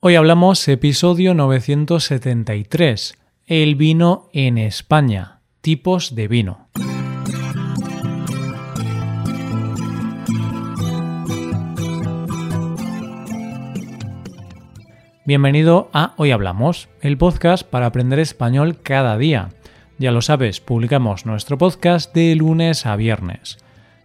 Hoy hablamos episodio 973, el vino en España, tipos de vino. Bienvenido a Hoy Hablamos, el podcast para aprender español cada día. Ya lo sabes, publicamos nuestro podcast de lunes a viernes.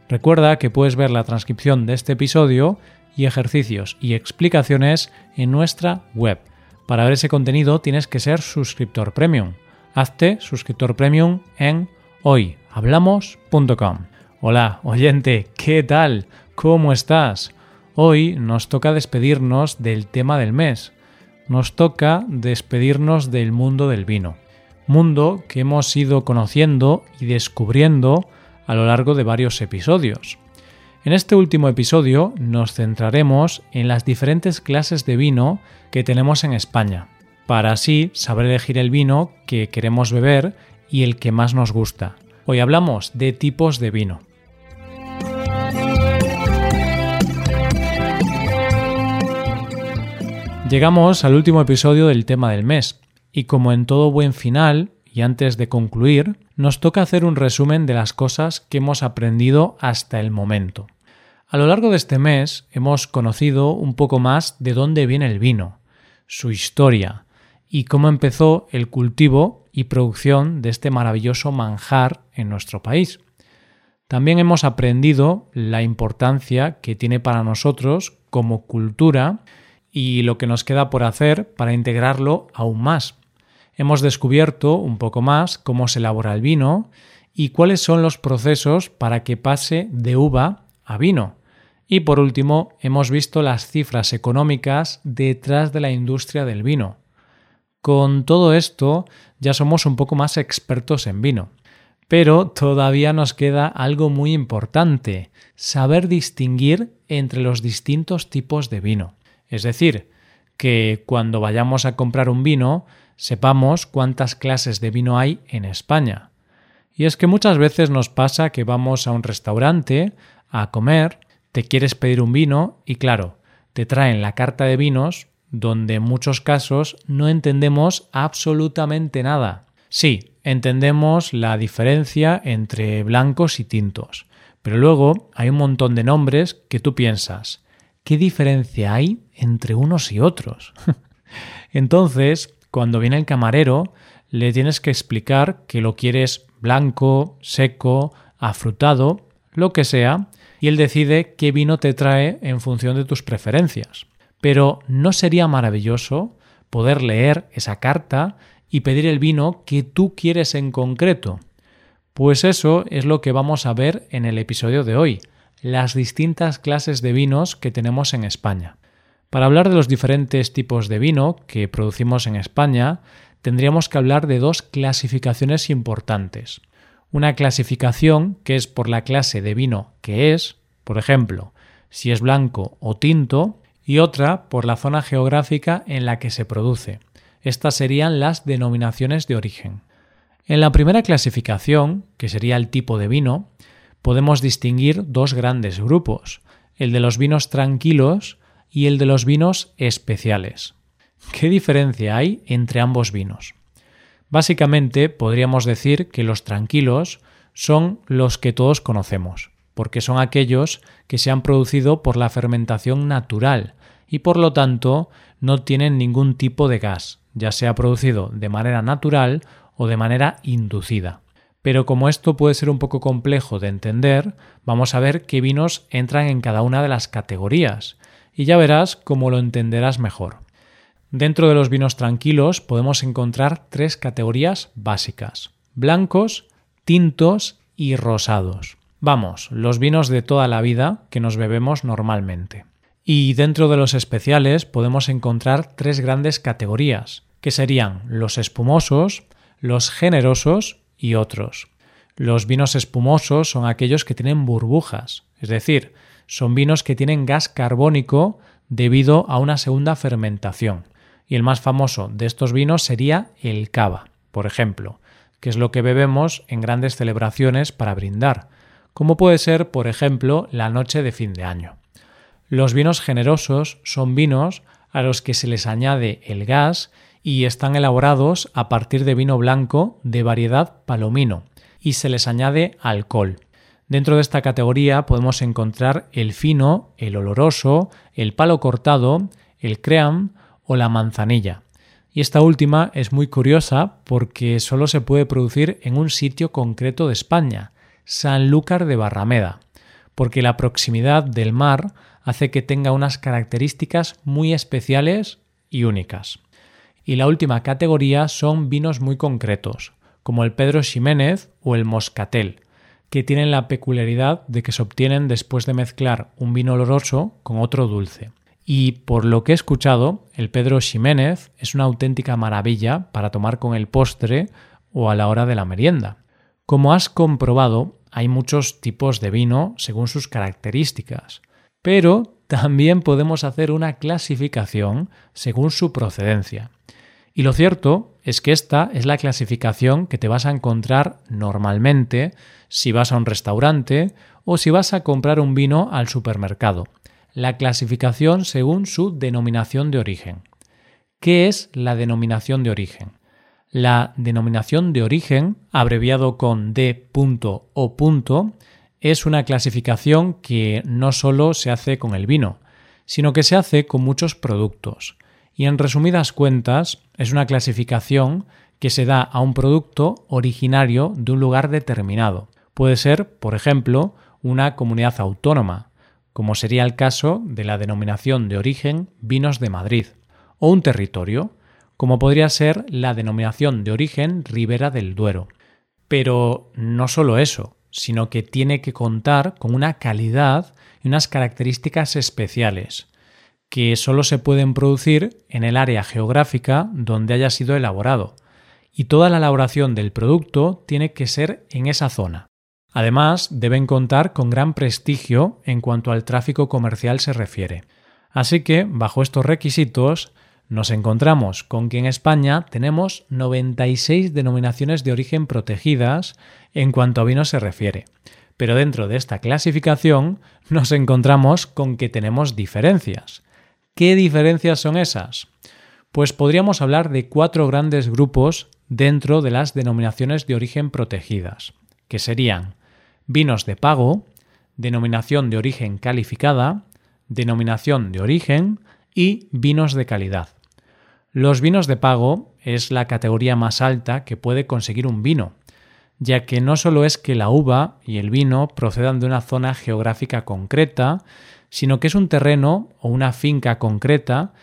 Recuerda que puedes ver la transcripción de este episodio y ejercicios y explicaciones en nuestra web. Para ver ese contenido tienes que ser suscriptor premium. Hazte suscriptor premium en hoyhablamos.com. Hola, oyente, ¿qué tal? ¿Cómo estás? Hoy nos toca despedirnos del tema del mes. Nos toca despedirnos del mundo del vino. Mundo que hemos ido conociendo y descubriendo a lo largo de varios episodios. En este último episodio nos centraremos en las diferentes clases de vino que tenemos en España, para así saber elegir el vino que queremos beber y el que más nos gusta. Hoy hablamos de tipos de vino. Llegamos al último episodio del tema del mes, y como en todo buen final, y antes de concluir, nos toca hacer un resumen de las cosas que hemos aprendido hasta el momento. A lo largo de este mes hemos conocido un poco más de dónde viene el vino, su historia y cómo empezó el cultivo y producción de este maravilloso manjar en nuestro país. También hemos aprendido la importancia que tiene para nosotros como cultura y lo que nos queda por hacer para integrarlo aún más. Hemos descubierto un poco más cómo se elabora el vino y cuáles son los procesos para que pase de uva a vino y por último, hemos visto las cifras económicas detrás de la industria del vino. Con todo esto, ya somos un poco más expertos en vino. Pero todavía nos queda algo muy importante, saber distinguir entre los distintos tipos de vino. Es decir, que cuando vayamos a comprar un vino, sepamos cuántas clases de vino hay en España. Y es que muchas veces nos pasa que vamos a un restaurante a comer te quieres pedir un vino y claro, te traen la carta de vinos donde en muchos casos no entendemos absolutamente nada. Sí, entendemos la diferencia entre blancos y tintos, pero luego hay un montón de nombres que tú piensas, ¿qué diferencia hay entre unos y otros? Entonces, cuando viene el camarero, le tienes que explicar que lo quieres blanco, seco, afrutado, lo que sea, y él decide qué vino te trae en función de tus preferencias. Pero ¿no sería maravilloso poder leer esa carta y pedir el vino que tú quieres en concreto? Pues eso es lo que vamos a ver en el episodio de hoy, las distintas clases de vinos que tenemos en España. Para hablar de los diferentes tipos de vino que producimos en España, tendríamos que hablar de dos clasificaciones importantes una clasificación que es por la clase de vino que es, por ejemplo, si es blanco o tinto, y otra por la zona geográfica en la que se produce. Estas serían las denominaciones de origen. En la primera clasificación, que sería el tipo de vino, podemos distinguir dos grandes grupos, el de los vinos tranquilos y el de los vinos especiales. ¿Qué diferencia hay entre ambos vinos? Básicamente podríamos decir que los tranquilos son los que todos conocemos, porque son aquellos que se han producido por la fermentación natural y por lo tanto no tienen ningún tipo de gas, ya sea producido de manera natural o de manera inducida. Pero como esto puede ser un poco complejo de entender, vamos a ver qué vinos entran en cada una de las categorías, y ya verás cómo lo entenderás mejor. Dentro de los vinos tranquilos podemos encontrar tres categorías básicas, blancos, tintos y rosados. Vamos, los vinos de toda la vida que nos bebemos normalmente. Y dentro de los especiales podemos encontrar tres grandes categorías, que serían los espumosos, los generosos y otros. Los vinos espumosos son aquellos que tienen burbujas, es decir, son vinos que tienen gas carbónico debido a una segunda fermentación y el más famoso de estos vinos sería el cava, por ejemplo, que es lo que bebemos en grandes celebraciones para brindar, como puede ser, por ejemplo, la noche de fin de año. Los vinos generosos son vinos a los que se les añade el gas y están elaborados a partir de vino blanco de variedad palomino y se les añade alcohol. Dentro de esta categoría podemos encontrar el fino, el oloroso, el palo cortado, el cream o la manzanilla. Y esta última es muy curiosa porque solo se puede producir en un sitio concreto de España, Sanlúcar de Barrameda, porque la proximidad del mar hace que tenga unas características muy especiales y únicas. Y la última categoría son vinos muy concretos, como el Pedro Ximénez o el Moscatel, que tienen la peculiaridad de que se obtienen después de mezclar un vino oloroso con otro dulce. Y por lo que he escuchado, el Pedro Ximénez es una auténtica maravilla para tomar con el postre o a la hora de la merienda. Como has comprobado, hay muchos tipos de vino según sus características, pero también podemos hacer una clasificación según su procedencia. Y lo cierto es que esta es la clasificación que te vas a encontrar normalmente si vas a un restaurante o si vas a comprar un vino al supermercado. La clasificación según su denominación de origen. ¿Qué es la denominación de origen? La denominación de origen, abreviado con D.O. es una clasificación que no solo se hace con el vino, sino que se hace con muchos productos y en resumidas cuentas es una clasificación que se da a un producto originario de un lugar determinado. Puede ser, por ejemplo, una comunidad autónoma, como sería el caso de la denominación de origen Vinos de Madrid, o un territorio, como podría ser la denominación de origen Ribera del Duero. Pero no solo eso, sino que tiene que contar con una calidad y unas características especiales, que solo se pueden producir en el área geográfica donde haya sido elaborado, y toda la elaboración del producto tiene que ser en esa zona. Además, deben contar con gran prestigio en cuanto al tráfico comercial se refiere. Así que, bajo estos requisitos, nos encontramos con que en España tenemos 96 denominaciones de origen protegidas en cuanto a vino se refiere. Pero dentro de esta clasificación nos encontramos con que tenemos diferencias. ¿Qué diferencias son esas? Pues podríamos hablar de cuatro grandes grupos dentro de las denominaciones de origen protegidas, que serían vinos de pago, denominación de origen calificada, denominación de origen y vinos de calidad. Los vinos de pago es la categoría más alta que puede conseguir un vino, ya que no solo es que la uva y el vino procedan de una zona geográfica concreta, sino que es un terreno o una finca concreta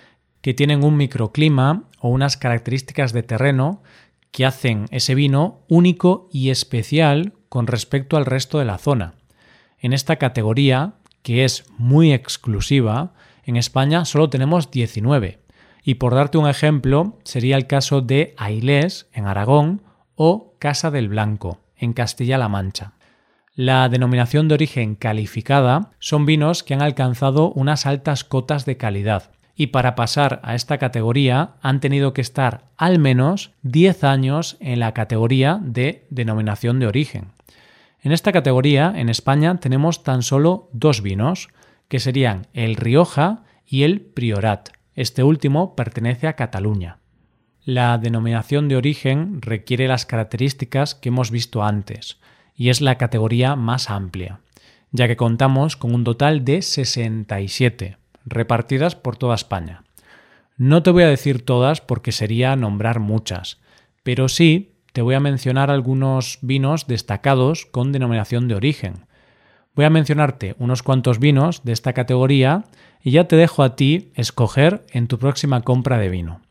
que tienen un microclima o unas características de terreno que hacen ese vino único y especial con respecto al resto de la zona. En esta categoría, que es muy exclusiva, en España solo tenemos 19. Y por darte un ejemplo, sería el caso de Ailés, en Aragón, o Casa del Blanco, en Castilla-La Mancha. La denominación de origen calificada son vinos que han alcanzado unas altas cotas de calidad y para pasar a esta categoría han tenido que estar al menos 10 años en la categoría de denominación de origen. En esta categoría, en España, tenemos tan solo dos vinos, que serían el Rioja y el Priorat. Este último pertenece a Cataluña. La denominación de origen requiere las características que hemos visto antes, y es la categoría más amplia, ya que contamos con un total de 67, repartidas por toda España. No te voy a decir todas porque sería nombrar muchas, pero sí te voy a mencionar algunos vinos destacados con denominación de origen. Voy a mencionarte unos cuantos vinos de esta categoría y ya te dejo a ti escoger en tu próxima compra de vino.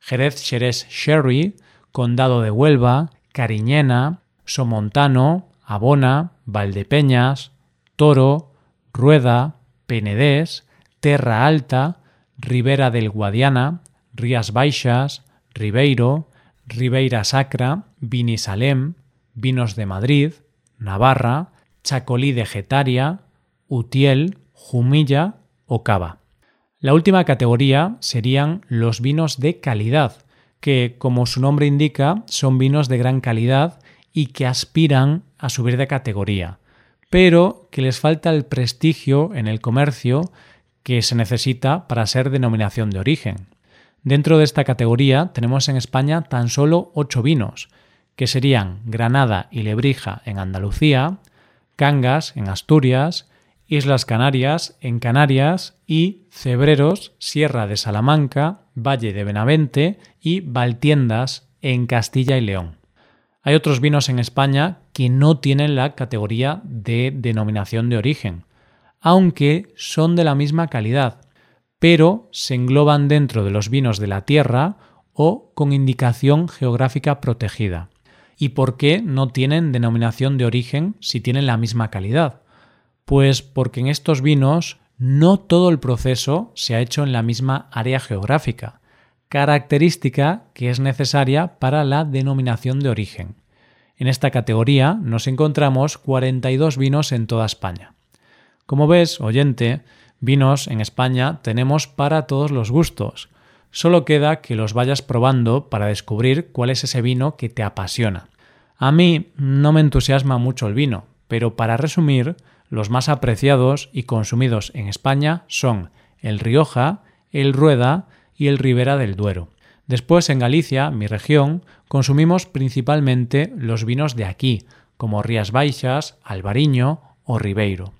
Jerez Xerez Sherry, Condado de Huelva, Cariñena, Somontano, Abona, Valdepeñas, Toro, Rueda, Penedés, Terra Alta, Ribera del Guadiana, Rías Baixas, Ribeiro, Ribeira Sacra, Vinisalem, Vinos de Madrid, Navarra, Chacolí de Getaria, Utiel, Jumilla o Cava. La última categoría serían los vinos de calidad, que, como su nombre indica, son vinos de gran calidad y que aspiran a subir de categoría, pero que les falta el prestigio en el comercio que se necesita para ser denominación de origen. Dentro de esta categoría tenemos en España tan solo ocho vinos, que serían Granada y Lebrija en Andalucía, Cangas en Asturias, Islas Canarias en Canarias y Cebreros, Sierra de Salamanca, Valle de Benavente y Valtiendas en Castilla y León. Hay otros vinos en España que no tienen la categoría de denominación de origen, aunque son de la misma calidad, pero se engloban dentro de los vinos de la tierra o con indicación geográfica protegida. ¿Y por qué no tienen denominación de origen si tienen la misma calidad? Pues porque en estos vinos no todo el proceso se ha hecho en la misma área geográfica, característica que es necesaria para la denominación de origen. En esta categoría nos encontramos 42 vinos en toda España. Como ves, oyente, Vinos en España tenemos para todos los gustos. Solo queda que los vayas probando para descubrir cuál es ese vino que te apasiona. A mí no me entusiasma mucho el vino, pero para resumir, los más apreciados y consumidos en España son el Rioja, el Rueda y el Ribera del Duero. Después en Galicia, mi región, consumimos principalmente los vinos de aquí, como Rías Baixas, Albariño o Ribeiro.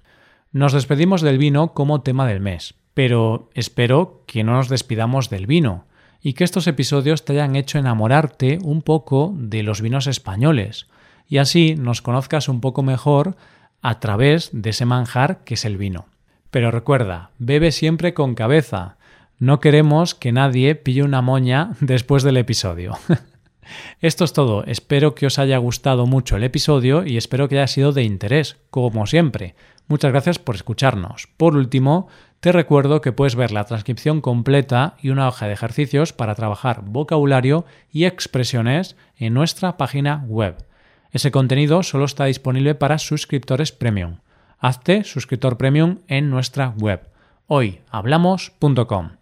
Nos despedimos del vino como tema del mes, pero espero que no nos despidamos del vino y que estos episodios te hayan hecho enamorarte un poco de los vinos españoles y así nos conozcas un poco mejor a través de ese manjar que es el vino. Pero recuerda, bebe siempre con cabeza. No queremos que nadie pille una moña después del episodio. Esto es todo. Espero que os haya gustado mucho el episodio y espero que haya sido de interés, como siempre. Muchas gracias por escucharnos. Por último, te recuerdo que puedes ver la transcripción completa y una hoja de ejercicios para trabajar vocabulario y expresiones en nuestra página web. Ese contenido solo está disponible para suscriptores premium. Hazte suscriptor premium en nuestra web hoyhablamos.com.